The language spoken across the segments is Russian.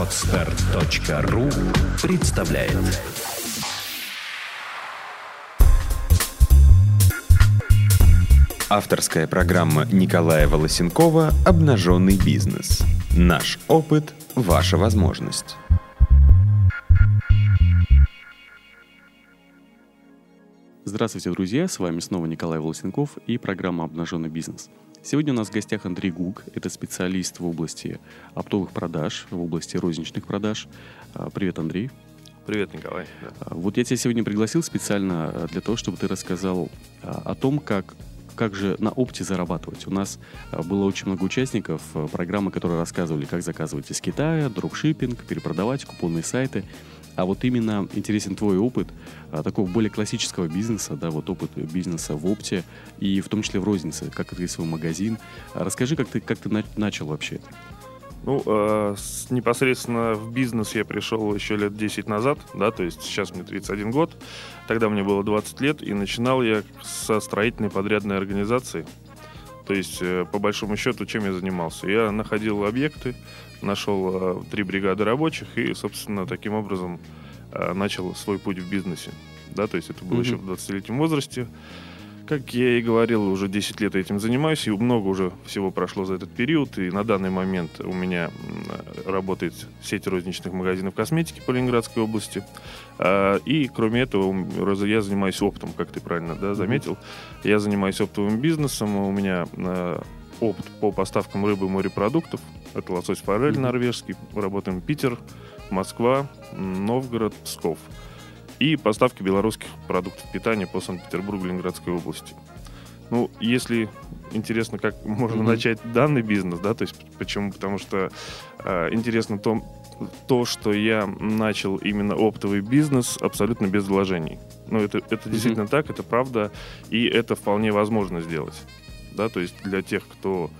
Отстар.ру представляет Авторская программа Николая Волосенкова «Обнаженный бизнес». Наш опыт – ваша возможность. Здравствуйте, друзья! С вами снова Николай Волосенков и программа «Обнаженный бизнес». Сегодня у нас в гостях Андрей Гук. Это специалист в области оптовых продаж, в области розничных продаж. А, привет, Андрей. Привет, Николай. А, вот я тебя сегодня пригласил специально а, для того, чтобы ты рассказал о том, как как же на опте зарабатывать. У нас было очень много участников программы, которые рассказывали, как заказывать из Китая, дропшиппинг, перепродавать, купонные сайты. А вот именно интересен твой опыт а, такого более классического бизнеса, да, вот опыт бизнеса в опте и в том числе в рознице, как открыть свой магазин. А расскажи, как ты, как ты на, начал вообще? Ну, э, с, непосредственно в бизнес я пришел еще лет 10 назад, да, то есть сейчас мне 31 год, тогда мне было 20 лет, и начинал я со строительной подрядной организации. То есть, э, по большому счету, чем я занимался? Я находил объекты, нашел э, три бригады рабочих и, собственно, таким образом э, начал свой путь в бизнесе. Да, то есть это было mm-hmm. еще в 20-летнем возрасте. Как я и говорил, уже 10 лет этим занимаюсь, и много уже всего прошло за этот период, и на данный момент у меня работает сеть розничных магазинов косметики по Ленинградской области. А, и кроме этого, я занимаюсь оптом, как ты правильно да, заметил. Я занимаюсь оптовым бизнесом, у меня опыт по поставкам рыбы и морепродуктов. Это лосось форель mm-hmm. норвежский. Работаем Питер, Москва, Новгород, Псков. И поставки белорусских продуктов питания по Санкт-Петербургу, Ленинградской области. Ну, если интересно, как можно mm-hmm. начать данный бизнес, да, то есть почему? Потому что э, интересно то, то, что я начал именно оптовый бизнес абсолютно без вложений. Ну, это, это mm-hmm. действительно так, это правда, и это вполне возможно сделать да, то есть для тех, кто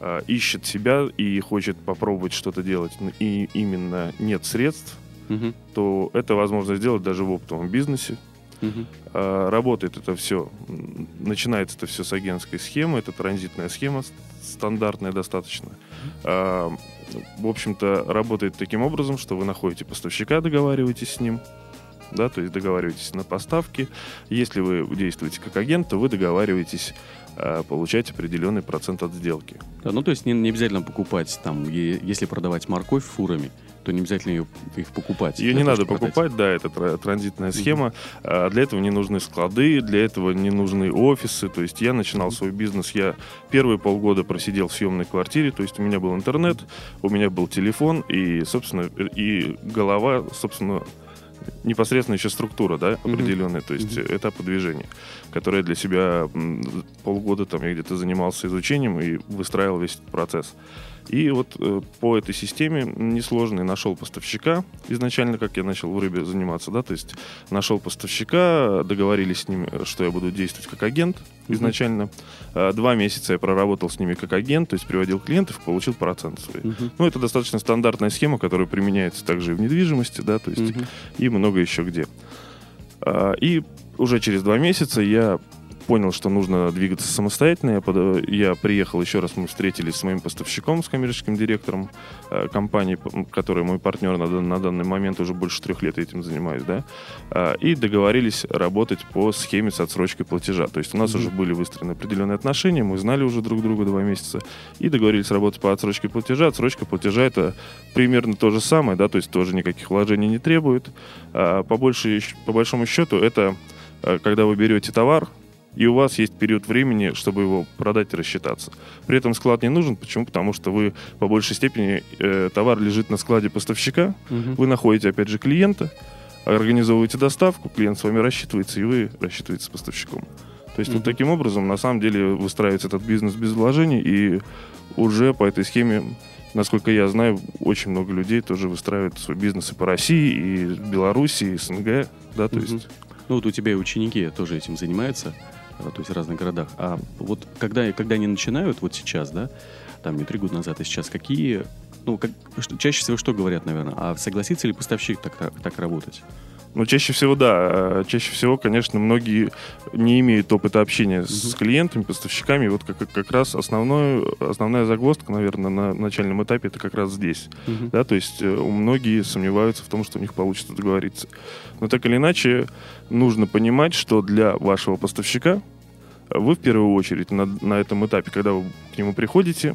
э, ищет себя и хочет попробовать что-то делать, и именно нет средств, угу. то это возможно сделать даже в оптовом бизнесе. Угу. Работает это все, начинается это все с агентской схемы, это транзитная схема стандартная достаточно. А, в общем-то, работает таким образом, что вы находите поставщика, договариваетесь с ним, да, то есть договариваетесь на поставки. Если вы действуете как агент, то вы договариваетесь а, получать определенный процент от сделки. Да, ну то есть не, не обязательно покупать там, если продавать морковь фурами, то не обязательно ее, их покупать. Ее не надо покупать, да, это транзитная схема. Mm-hmm. Для этого не нужны склады, для этого не нужны офисы. То есть я начинал mm-hmm. свой бизнес, я первые полгода просидел в съемной квартире, то есть у меня был интернет, у меня был телефон и, собственно, и голова, собственно, непосредственно еще структура, да, определенная, mm-hmm. то есть mm-hmm. этапы движения, которые для себя полгода там я где-то занимался изучением и выстраивал весь процесс. И вот э, по этой системе несложный нашел поставщика изначально, как я начал в рыбе заниматься, да, то есть нашел поставщика, договорились с ним, что я буду действовать как агент изначально. Mm-hmm. Два месяца я проработал с ними как агент, то есть приводил клиентов, получил процент свой. Mm-hmm. Ну, это достаточно стандартная схема, которая применяется также и в недвижимости, да, то есть mm-hmm. и много еще где. А, и уже через два месяца я понял, что нужно двигаться самостоятельно. Я, под... я приехал еще раз, мы встретились с моим поставщиком, с коммерческим директором э, компании, который мой партнер на, на данный момент уже больше трех лет этим занимаюсь, да, э, и договорились работать по схеме с отсрочкой платежа. То есть у нас mm-hmm. уже были выстроены определенные отношения, мы знали уже друг друга два месяца и договорились работать по отсрочке платежа. Отсрочка платежа это примерно то же самое, да, то есть тоже никаких вложений не требует. А по, больше, по большому счету это э, когда вы берете товар, и у вас есть период времени, чтобы его продать и рассчитаться. При этом склад не нужен. Почему? Потому что вы по большей степени э, товар лежит на складе поставщика, угу. вы находите опять же клиента, организовываете доставку, клиент с вами рассчитывается, и вы рассчитываетесь с поставщиком. То есть mm вот таким образом, на самом деле, выстраивается этот бизнес без вложений, и уже по этой схеме, насколько я знаю, очень много людей тоже выстраивают свой бизнес и по России, и Беларуси, и СНГ, да, то mm есть... Ну вот у тебя и ученики тоже этим занимаются. Э, то есть в разных городах. А вот когда, когда они начинают, вот сейчас, да, там не три года назад, а сейчас, какие, ну, как, что, чаще всего что говорят, наверное, а согласится ли поставщик так, так, так работать? Ну, чаще всего, да. А, чаще всего, конечно, многие не имеют опыта общения с клиентами, поставщиками. Вот как, как раз основной, основная загвоздка, наверное, на начальном этапе это как раз здесь. Uh-huh. Да, то есть э, многие сомневаются в том, что у них получится договориться. Но так или иначе, нужно понимать, что для вашего поставщика вы в первую очередь на, на этом этапе, когда вы к нему приходите,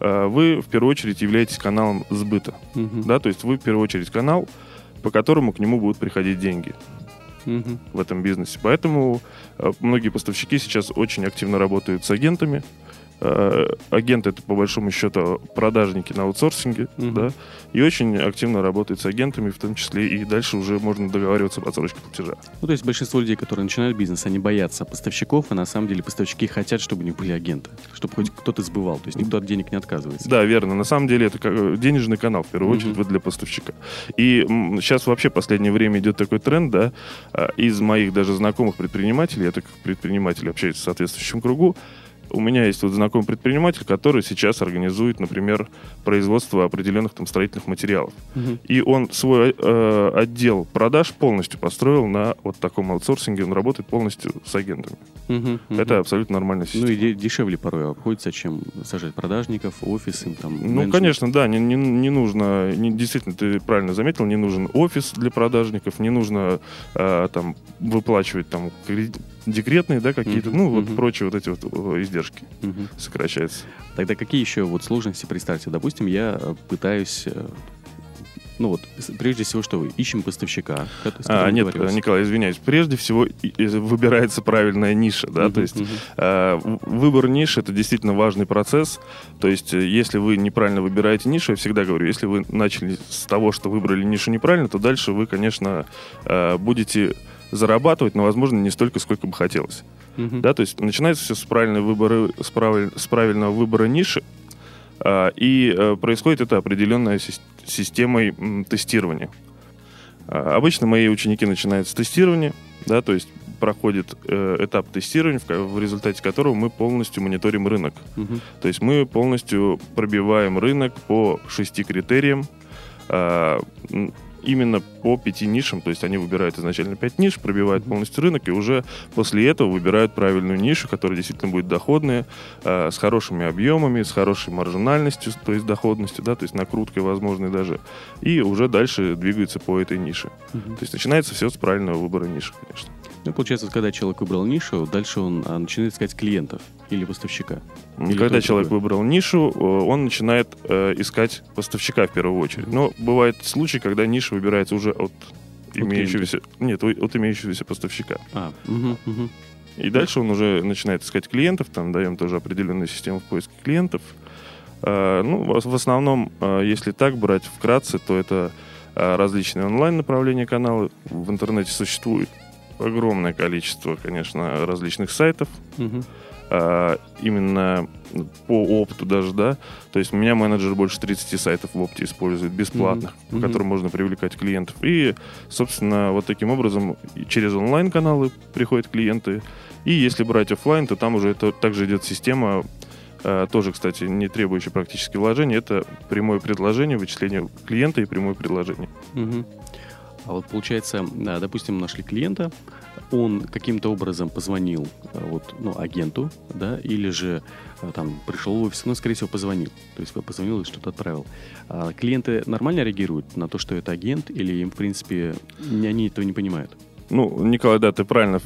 э, вы в первую очередь являетесь каналом сбыта. Uh-huh. Да, то есть вы в первую очередь канал, по которому к нему будут приходить деньги угу. в этом бизнесе. Поэтому э, многие поставщики сейчас очень активно работают с агентами, Э, агенты это по большому счету продажники на аутсорсинге, mm-hmm. да, и очень активно работает с агентами, в том числе и дальше уже можно договариваться об отсрочке платежа. Ну, то есть большинство людей, которые начинают бизнес, они боятся поставщиков, а на самом деле поставщики хотят, чтобы у них были агенты, чтобы хоть кто-то сбывал, то есть никто от денег не отказывается. Да, верно. На самом деле это как денежный канал, в первую очередь, mm-hmm. для поставщика. И сейчас вообще в последнее время идет такой тренд, да, а, из моих даже знакомых предпринимателей, я так как предприниматель общаюсь в соответствующем кругу, у меня есть вот знакомый предприниматель, который сейчас организует, например, производство определенных там строительных материалов. Угу. И он свой э, отдел продаж полностью построил на вот таком аутсорсинге. Он работает полностью с агентами. Угу, угу. Это абсолютно нормальная система. Ну и дешевле порой обходится, чем сажать продажников, офисы, там. Ну, конечно, да, не, не, не нужно, не, действительно, ты правильно заметил, не нужен офис для продажников, не нужно э, там выплачивать там декретные, да, какие-то, uh-huh, ну, uh-huh. вот прочие вот эти вот издержки uh-huh. сокращаются. Тогда какие еще вот сложности представьте? Допустим, я э, пытаюсь э, ну вот, прежде всего, что вы? Ищем поставщика. А, нет, Николай, извиняюсь. Прежде всего выбирается правильная ниша, да, uh-huh, то есть uh-huh. выбор ниши это действительно важный процесс. То есть, э, если вы неправильно выбираете нишу, я всегда говорю, если вы начали с того, что выбрали нишу неправильно, то дальше вы, конечно, будете зарабатывать, но, возможно, не столько, сколько бы хотелось. Uh-huh. Да, то есть начинается все с, правильного выбора, с, правиль, с правильного выбора ниши, а, и а, происходит это определенной си- системой м, тестирования. А, обычно мои ученики начинают с тестирования, да, то есть проходит э, этап тестирования, в, в результате которого мы полностью мониторим рынок. Uh-huh. То есть мы полностью пробиваем рынок по шести критериям, э, именно по пяти нишам, то есть они выбирают изначально пять ниш, пробивают полностью рынок, и уже после этого выбирают правильную нишу, которая действительно будет доходная, э, с хорошими объемами, с хорошей маржинальностью, то есть доходностью, да, то есть накруткой возможной даже, и уже дальше двигаются по этой нише. Угу. То есть начинается все с правильного выбора ниши, конечно. Ну, получается, когда человек выбрал нишу, дальше он а, начинает искать клиентов или поставщика. Или когда человек другое. выбрал нишу, он начинает э, искать поставщика в первую очередь. Но бывают случаи, когда ниша выбирается уже от, от имеющегося... Нет, от имеющегося поставщика. А, угу, угу. И дальше он уже начинает искать клиентов, там даем тоже определенную систему в поиске клиентов. Э, ну, в основном, э, если так брать вкратце, то это э, различные онлайн направления каналы в интернете существуют огромное количество, конечно, различных сайтов. Угу. А, именно по опыту даже, да. То есть у меня менеджер больше 30 сайтов в опте использует, бесплатных, mm-hmm. по которым можно привлекать клиентов. И, собственно, вот таким образом через онлайн-каналы приходят клиенты. И если брать офлайн, то там уже это также идет система а, тоже, кстати, не требующая практически вложения, это прямое предложение, вычисление клиента и прямое предложение. Угу. А вот получается, допустим, нашли клиента, он каким-то образом позвонил э, вот, ну, агенту, да, или же э, там пришел в офис, ну, скорее всего, позвонил. То есть позвонил и что-то отправил. А клиенты нормально реагируют на то, что это агент, или им, в принципе, они этого не понимают? Ну, Николай, да, ты правильно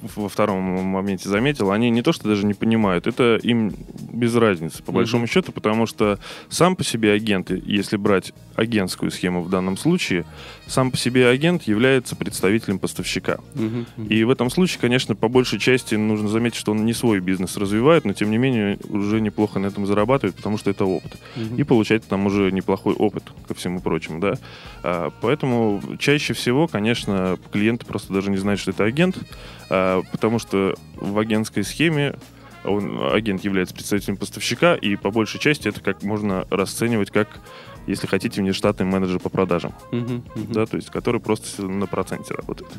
во втором моменте заметил, они не то что даже не понимают, это им без разницы, по большому mm-hmm. счету, потому что сам по себе агент, если брать агентскую схему в данном случае, сам по себе агент является представителем поставщика. Mm-hmm. И в этом случае, конечно, по большей части нужно заметить, что он не свой бизнес развивает, но тем не менее уже неплохо на этом зарабатывает, потому что это опыт. Mm-hmm. И получает там уже неплохой опыт, ко всему прочему, да. А, поэтому чаще всего, конечно, клиенты просто даже не знают, что это агент, а, потому что в агентской схеме он, агент является представителем поставщика, и по большей части это как можно расценивать как, если хотите, внештатный менеджер по продажам, uh-huh, uh-huh. да, то есть который просто на проценте работает.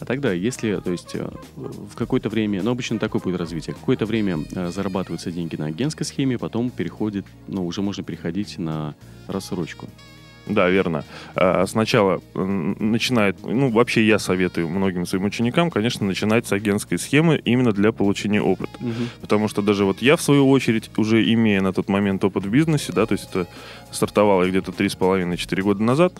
А тогда, если, то есть, э, в какое-то время, ну, обычно такой путь развития, какое-то время э, зарабатываются деньги на агентской схеме, потом переходит, ну, уже можно переходить на рассрочку. Да, верно. А, Сначала начинает, ну, вообще я советую многим своим ученикам, конечно, начинать с агентской схемы именно для получения опыта. Мгм. Потому что даже вот я, в свою очередь, уже имея на тот момент опыт в бизнесе, да, то есть это стартовало где-то 3,5-4 года назад,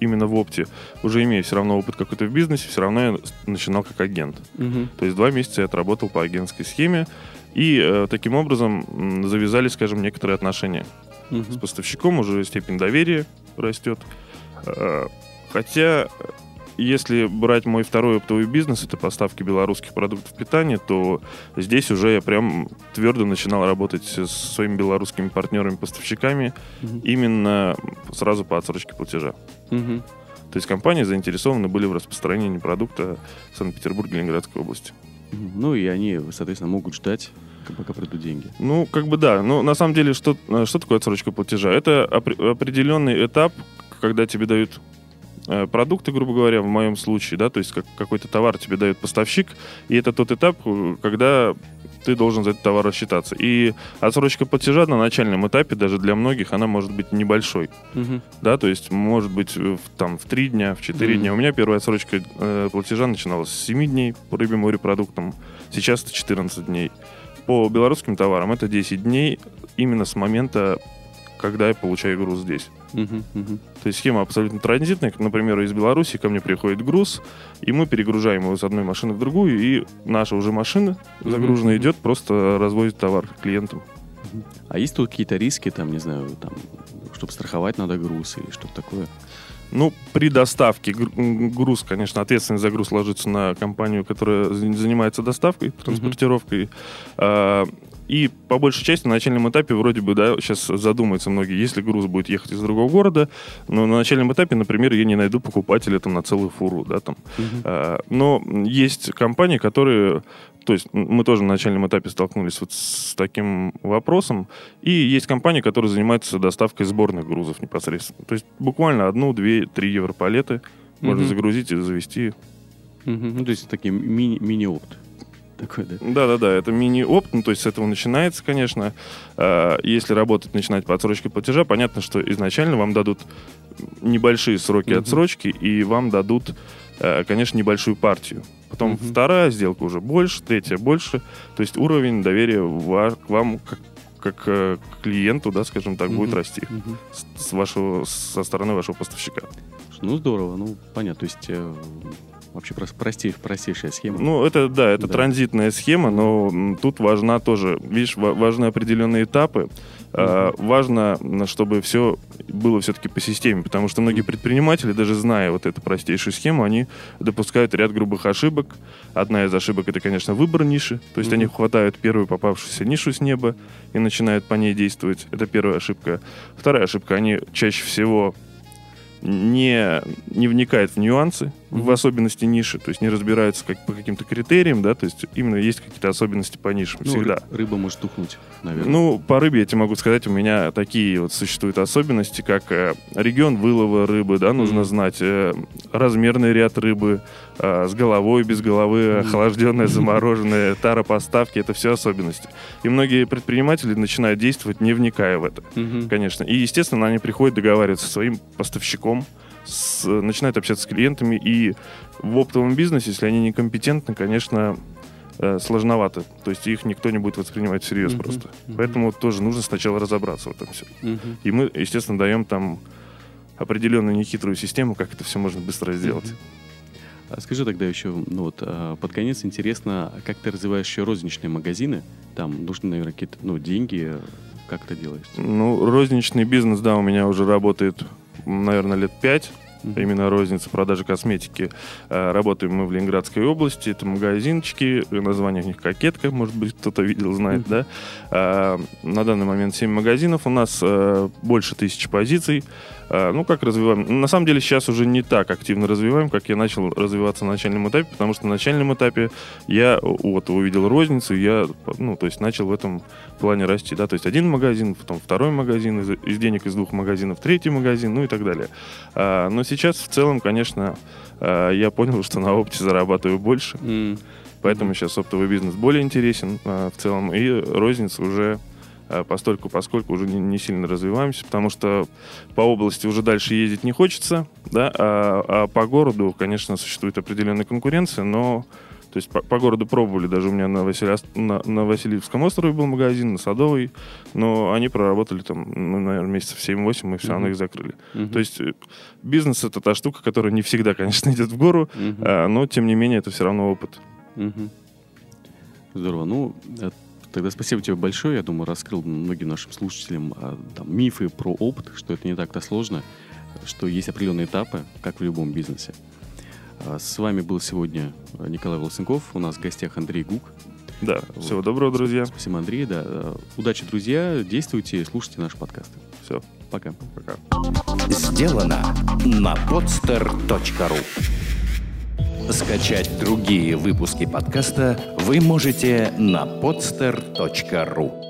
именно в опте, уже имея все равно опыт какой-то в бизнесе, все равно я начинал как агент. Мгм. То есть два месяца я отработал по агентской схеме, и э, таким образом м, завязались, скажем, некоторые отношения с Мгм. поставщиком, уже степень доверия растет. Э, Хотя, если брать мой второй оптовый бизнес, это поставки белорусских продуктов питания, то здесь уже я прям твердо начинал работать с своими белорусскими партнерами-поставщиками Мгм. именно сразу по отсрочке платежа. Мгм. То есть компании заинтересованы были в распространении продукта в Санкт-Петербурге и Ленинградской области. Ну и они, соответственно, могут ждать, пока придут деньги. Ну, как бы да. Но на самом деле, что, э, что такое отсрочка платежа? Это опре- определенный этап, когда тебе дают э, продукты, грубо говоря, в моем случае, да, то есть как, какой-то товар тебе дает поставщик, и это тот этап, э, когда ты должен за этот товар рассчитаться. И отсрочка платежа на начальном этапе, даже для многих, она может быть небольшой. Мгм. Да, то есть, может быть, в, там, в 3 дня, в 4 Мгм. дня. У меня первая отсрочка э, платежа начиналась с 7 дней по рыбе морепродуктам. Сейчас это 14 дней. По белорусским товарам это 10 дней именно с момента, когда я получаю груз здесь. Мгм. Мгм. То есть схема абсолютно транзитная. Например, из Беларуси ко мне приходит груз, и мы перегружаем его с одной машины в другую, и наша уже машина загруженная Мгм. идет, просто развозит товар клиентам. А есть тут какие-то риски, там, не знаю, там, чтобы страховать надо груз или что-то такое? Ну, при доставке груз, конечно, ответственность за груз ложится на компанию, которая за- занимается доставкой, транспортировкой. А, И по большей части на начальном этапе вроде бы, да, сейчас задумаются многие, если груз будет ехать из другого города, но на начальном этапе, например, я не найду покупателя там на целую фуру, да, там. Мгм. А, Но есть компании, которые... То есть мы тоже на начальном этапе столкнулись вот с таким вопросом. И есть компании, которые занимаются доставкой сборных грузов непосредственно. То есть буквально одну, две, три европалеты можно Мгм. загрузить и завести. Мгм. Ну, то есть такие мини- мини-опт. Такой, да? Да-да-да, это мини-опт, ну, то есть с этого начинается, конечно. А, Если работать, начинать по отсрочке платежа, понятно, что изначально вам дадут небольшие сроки Мгм. отсрочки, и вам дадут, э, конечно, небольшую партию. Потом Мгм. вторая сделка уже больше, третья больше. То есть уровень доверия ва- к вам как, как э, к клиенту, да, скажем так, будет Мгм. расти Мгм. с, с вашего, со стороны вашего поставщика. Ну, здорово, ну, понятно. То есть э, вообще прос- простей- простейшая схема. Ну, это, да, это Да. транзитная схема, но тут важна тоже, видишь, ва- важны определенные этапы. А, важно, чтобы все было все-таки по системе, потому что многие предприниматели, даже зная вот эту простейшую схему, они допускают ряд грубых ошибок. Одна из ошибок это, конечно, выбор ниши. То есть Мгм. они хватают первую попавшуюся нишу с неба и начинают по ней действовать. Это первая ошибка. Вторая ошибка, они чаще всего не, не вникают в нюансы, в особенности ниши, то есть не разбираются как, по каким-то критериям, да, то есть именно есть какие-то особенности по нишам Ну, всегда. ры- рыба может тухнуть, наверное. Ну, по рыбе я тебе могу сказать, у меня такие вот существуют особенности, как э, регион вылова рыбы, да, нужно Мгм. знать э, размерный ряд рыбы, э, с головой, без головы, охлажденная, замороженная, тара поставки, это все особенности. И многие предприниматели начинают действовать, не вникая в это, конечно. И, естественно, они приходят договариваться со своим поставщиком, с- начинают общаться с клиентами, и в оптовом бизнесе, если они некомпетентны, конечно, э, сложновато. То есть их никто не будет воспринимать всерьез Мгм. просто. Мгм. Поэтому тоже нужно сначала разобраться в этом все. Мгм. И мы, естественно, даем там определенную нехитрую систему, как это все можно быстро сделать. Мгм. А скажи тогда еще, ну вот, а, под конец интересно, как ты развиваешь еще розничные магазины? Там нужны, наверное, какие-то, ну, деньги. Как это делаешь? Ну, розничный бизнес, да, у меня уже работает, наверное, лет пять. Мгм. именно розница продажи косметики. Э, Работаем мы в Ленинградской области. Это магазинчики, название у них «Кокетка», может быть, кто-то видел, знает, Мгм. да. А, На данный момент 7 магазинов. У нас э, больше тысячи позиций. Ну, как развиваем? На самом деле, сейчас уже не так активно развиваем, как я начал развиваться на начальном этапе, потому что на начальном этапе я вот увидел розницу, я, ну, то есть начал в этом плане расти, да, то есть один магазин, потом второй магазин, из, из денег из двух магазинов третий магазин, ну и так далее. А, но сейчас в целом, конечно, а, я понял, что на опте зарабатываю больше, М, поэтому Мгм. сейчас оптовый бизнес более интересен а, в целом, и розница уже э, постольку, поскольку уже не, не сильно развиваемся, потому что по области уже дальше ездить не хочется, да, а, а по городу, конечно, существует определенная конкуренция, но то есть по, по городу пробовали, даже у меня на, Василия, на, на Васильевском острове был магазин, на Садовой, но они проработали там, ну, наверное, месяцев 7-8, мы все равно их закрыли. Uh-huh. То есть э, бизнес это та штука, которая не всегда, конечно, идет в гору, uh-huh. а, но тем не менее это все равно опыт. Uh-huh. Здорово. Ну, э, тогда спасибо тебе большое. Я думаю, раскрыл многим нашим слушателям а, там, мифы про опыт, что это не так-то сложно, что есть определенные этапы, как в любом бизнесе. А, с вами был сегодня Николай Волосенков. У нас в гостях Андрей Гук. Да, вот. всего доброго, друзья. Спасибо, Андрей. Да. А, удачи, друзья. Действуйте, слушайте наши подкасты. Все. Пока. Пока. Сделано на podster.ru Скачать другие выпуски подкаста вы можете на podster.ru